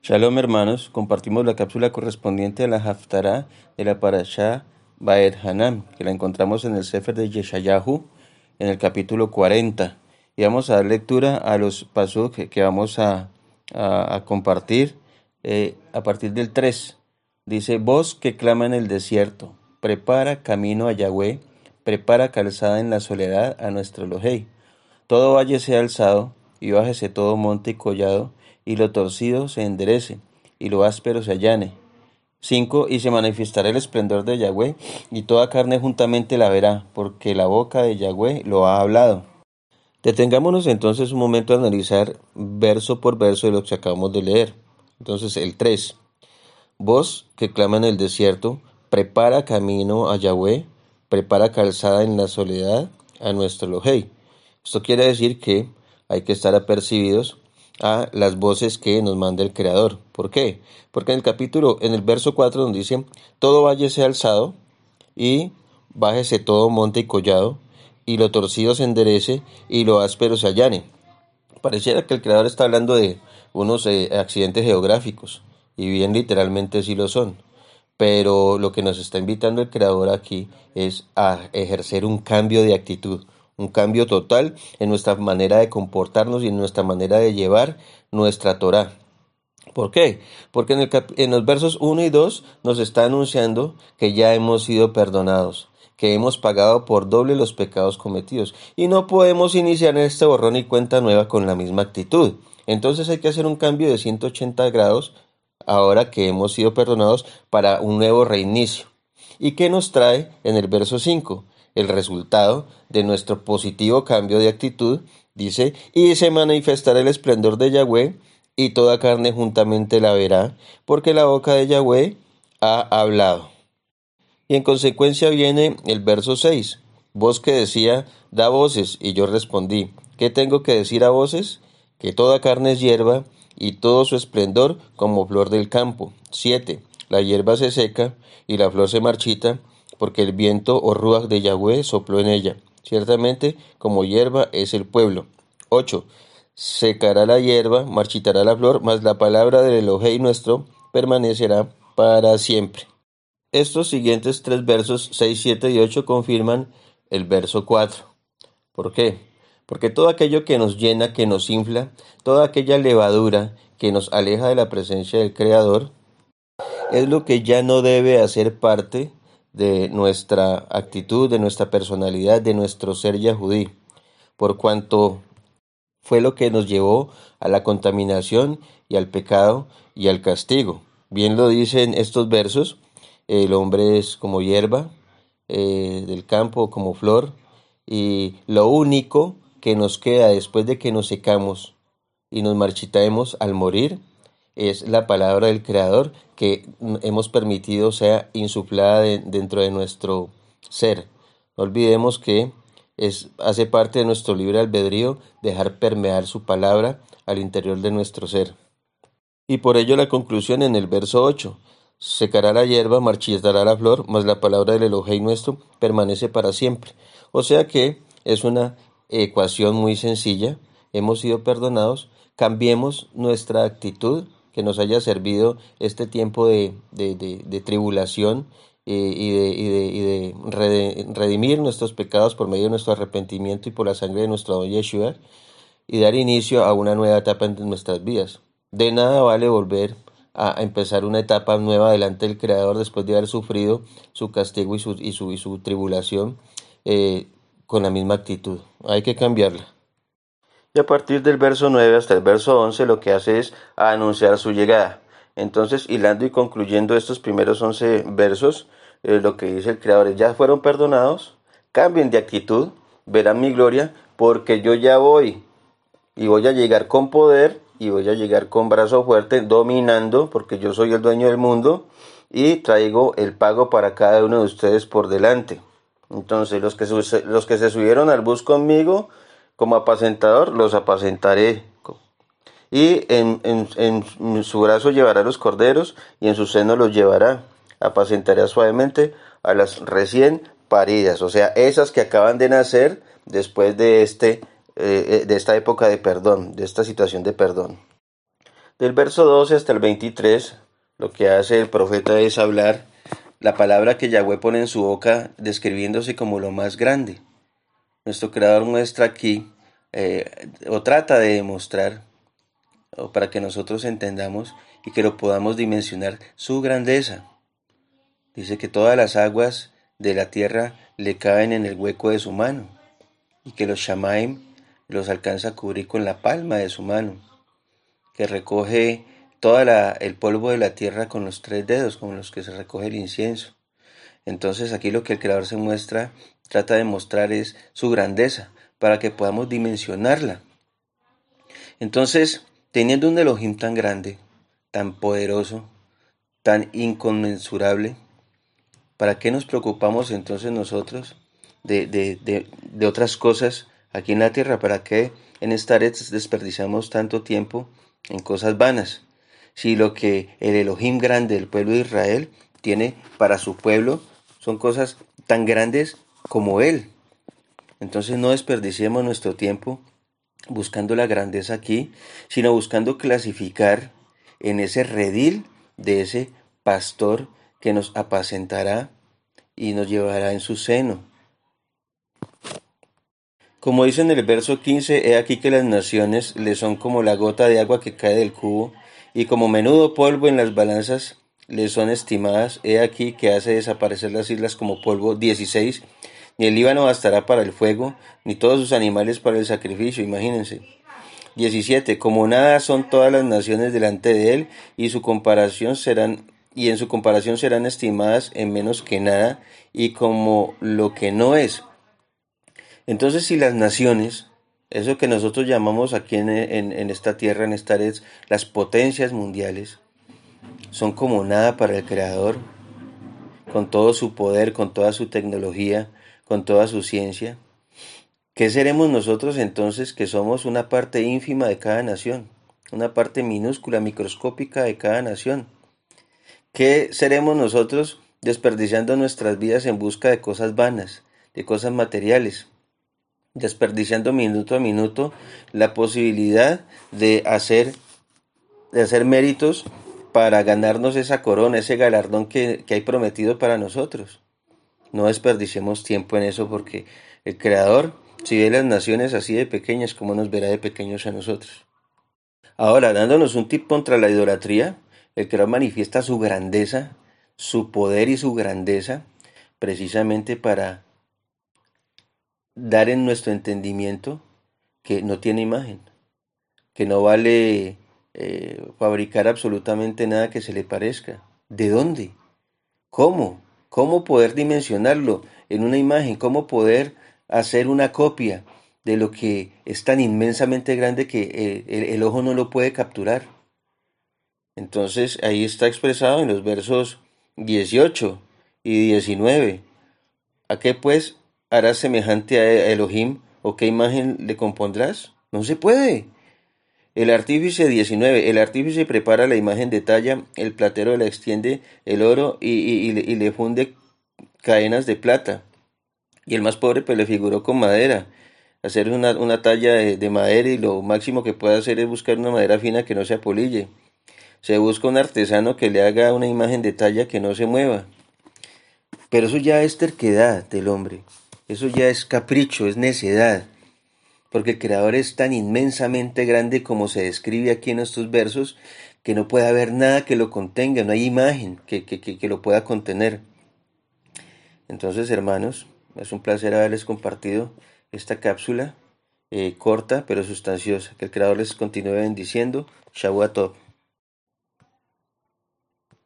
Shalom hermanos, compartimos la cápsula correspondiente a la Haftarah de la Parashá Baer Hanam, que la encontramos en el Sefer de Yeshayahu, en el capítulo 40. Y vamos a dar lectura a los pasuk que vamos a, compartir eh, a partir del 3. Dice, voz que clama en el desierto, prepara camino a Yahweh, prepara calzada en la soledad a nuestro Elohei. Todo valle sea alzado, y bájese todo monte y collado, y lo torcido se enderece, y lo áspero se allane. 5. Y se manifestará el esplendor de Yahweh, y toda carne juntamente la verá, porque la boca de Yahweh lo ha hablado. Detengámonos entonces un momento a analizar verso por verso de lo que acabamos de leer. Entonces el 3. Voz que clama en el desierto, prepara camino a Yahweh, prepara calzada en la soledad a nuestro Elohei. Esto quiere decir que hay que estar apercibidos a las voces que nos manda el Creador. ¿Por qué? Porque en el capítulo, en el verso 4, donde dice, todo valle sea alzado y bájese todo monte y collado, y lo torcido se enderece y lo áspero se allane. Pareciera que el Creador está hablando de unos eh, accidentes geográficos, y bien literalmente sí lo son. Pero lo que nos está invitando el Creador aquí es a ejercer un cambio de actitud, un cambio total en nuestra manera de comportarnos y en nuestra manera de llevar nuestra Torah. ¿Por qué? Porque en, el en los versos 1 y 2 nos está anunciando que ya hemos sido perdonados, que hemos pagado por doble los pecados cometidos y no podemos iniciar este borrón y cuenta nueva con la misma actitud. Entonces hay que hacer un cambio de 180 grados ahora que hemos sido perdonados para un nuevo reinicio. ¿Y qué nos trae en el verso 5? El resultado de nuestro positivo cambio de actitud, dice, y se manifestará el esplendor de Yahweh, y toda carne juntamente la verá, porque la boca de Yahweh ha hablado. Y en consecuencia viene el verso 6, voz que decía, da voces, y yo respondí, ¿qué tengo que decir a voces? Que toda carne es hierba, y todo su esplendor como flor del campo. 7. La hierba se seca, y la flor se marchita, porque el viento o ruach de Yahweh sopló en ella. Ciertamente, como hierba es el pueblo. 8. Secará la hierba, marchitará la flor, mas la palabra del Elohei nuestro permanecerá para siempre. Estos siguientes tres versos, 6, 7 y 8, confirman el verso 4. ¿Por qué? Porque todo aquello que nos llena, que nos infla, toda aquella levadura que nos aleja de la presencia del Creador, es lo que ya no debe hacer parte de nuestra actitud, de nuestra personalidad, de nuestro ser yahudí, por cuanto fue lo que nos llevó a la contaminación y al pecado y al castigo. Bien lo dicen estos versos, el hombre es como hierba eh, del campo, como flor, y lo único que nos queda después de que nos secamos y nos marchitamos al morir es la palabra del Creador que hemos permitido sea insuflada dentro de nuestro ser. No olvidemos que es, hace parte de nuestro libre albedrío dejar permear su palabra al interior de nuestro ser. Y por ello la conclusión en el verso 8. Secará la hierba, marchitará la flor, mas la palabra del Elohei nuestro permanece para siempre. O sea que es una ecuación muy sencilla. Hemos sido perdonados, cambiemos nuestra actitud, que nos haya servido este tiempo de, tribulación eh, y, de, redimir nuestros pecados por medio de nuestro arrepentimiento y por la sangre de nuestro don Yeshua y dar inicio a una nueva etapa en nuestras vidas. De nada vale volver a empezar una etapa nueva delante del Creador después de haber sufrido su castigo y su, y su, y su tribulación eh, con la misma actitud. Hay que cambiarla. A partir del verso 9 hasta el verso 11 lo que hace es anunciar su llegada. Entonces, hilando y concluyendo estos primeros 11 versos, eh, lo que dice el Creador es, ya fueron perdonados, cambien de actitud, verán mi gloria, porque yo ya voy y voy a llegar con poder y voy a llegar con brazo fuerte, dominando, porque yo soy el dueño del mundo y traigo el pago para cada uno de ustedes por delante. Entonces, los que, los que se subieron al bus conmigo, como apacentador los apacentaré. Y en, en, su brazo llevará los corderos y en su seno los llevará. Apacentaré suavemente a las recién paridas, o sea, esas que acaban de nacer después de, este, eh, de esta época de perdón, de esta situación de perdón. Del verso 12 hasta el 23, lo que hace el profeta es hablar la palabra que Yahweh pone en su boca describiéndose como lo más grande. Nuestro creador muestra aquí, eh, o trata de demostrar, o para que nosotros entendamos y que lo podamos dimensionar, su grandeza. Dice que todas las aguas de la tierra le caen en el hueco de su mano, y que los Shamaim los alcanza a cubrir con la palma de su mano que recoge todo el polvo de la tierra con los tres dedos, con los que se recoge el incienso. Entonces aquí lo que el Creador se muestra, trata de mostrar es su grandeza, para que podamos dimensionarla. Entonces, teniendo un Elohim tan grande, tan poderoso, tan inconmensurable, ¿para qué nos preocupamos entonces nosotros de, de otras cosas aquí en la tierra? ¿Para qué en esta red desperdiciamos tanto tiempo en cosas vanas, si lo que el Elohim grande del pueblo de Israel tiene para su pueblo son cosas tan grandes como Él. Entonces no desperdiciemos nuestro tiempo buscando la grandeza aquí, sino buscando clasificar en ese redil de ese pastor que nos apacentará y nos llevará en su seno. Como dice en el verso 15, he aquí que las naciones le son como la gota de agua que cae del cubo, y como menudo polvo en las balanzas le son estimadas, he aquí que hace desaparecer las islas como polvo 16, ni el Líbano bastará para el fuego, ni todos sus animales para el sacrificio, imagínense. 17. Como nada son todas las naciones delante de él, y su comparación serán y en su comparación serán estimadas en menos que nada, y como lo que no es, entonces, si las naciones, eso que nosotros llamamos aquí en, esta tierra, en esta red, las potencias mundiales, son como nada para el Creador, con todo su poder, con toda su tecnología, con toda su ciencia, ¿qué seremos nosotros entonces que somos una parte ínfima de cada nación, una parte minúscula, microscópica de cada nación? ¿Qué seremos nosotros desperdiciando nuestras vidas en busca de cosas vanas, de cosas materiales? desperdiciando minuto a minuto la posibilidad de hacer, de hacer méritos para ganarnos esa corona, ese galardón que, que hay prometido para nosotros. No desperdiciemos tiempo en eso porque el Creador, si ve las naciones así de pequeñas, ¿cómo nos verá de pequeños a nosotros? Ahora, dándonos un tip contra la idolatría, el Creador manifiesta su grandeza, su poder y su grandeza, precisamente para dar en nuestro entendimiento que no tiene imagen, que no vale eh, fabricar absolutamente nada que se le parezca. ¿De dónde? ¿Cómo? ¿Cómo poder dimensionarlo en una imagen? ¿Cómo poder hacer una copia de lo que es tan inmensamente grande que eh, el, el ojo no lo puede capturar? Entonces ahí está expresado en los versos 18 y 19. ¿A qué pues harás semejante a Elohim o qué imagen le compondrás? No se puede. El artífice 19. El artífice prepara la imagen de talla, el platero le extiende el oro y, le funde cadenas de plata. Y el más pobre pues le figuró con madera. Hacer una, talla de, de, madera y lo máximo que puede hacer es buscar una madera fina que no se apolille. Se busca un artesano que le haga una imagen de talla que no se mueva. Pero eso ya es terquedad del hombre. Eso ya es capricho, es necedad, porque el Creador es tan inmensamente grande como se describe aquí en estos versos, que no puede haber nada que lo contenga, no hay imagen que, que, lo pueda contener. Entonces, hermanos, es un placer haberles compartido esta cápsula eh, corta pero sustanciosa. Que el Creador les continúe bendiciendo. Shavuot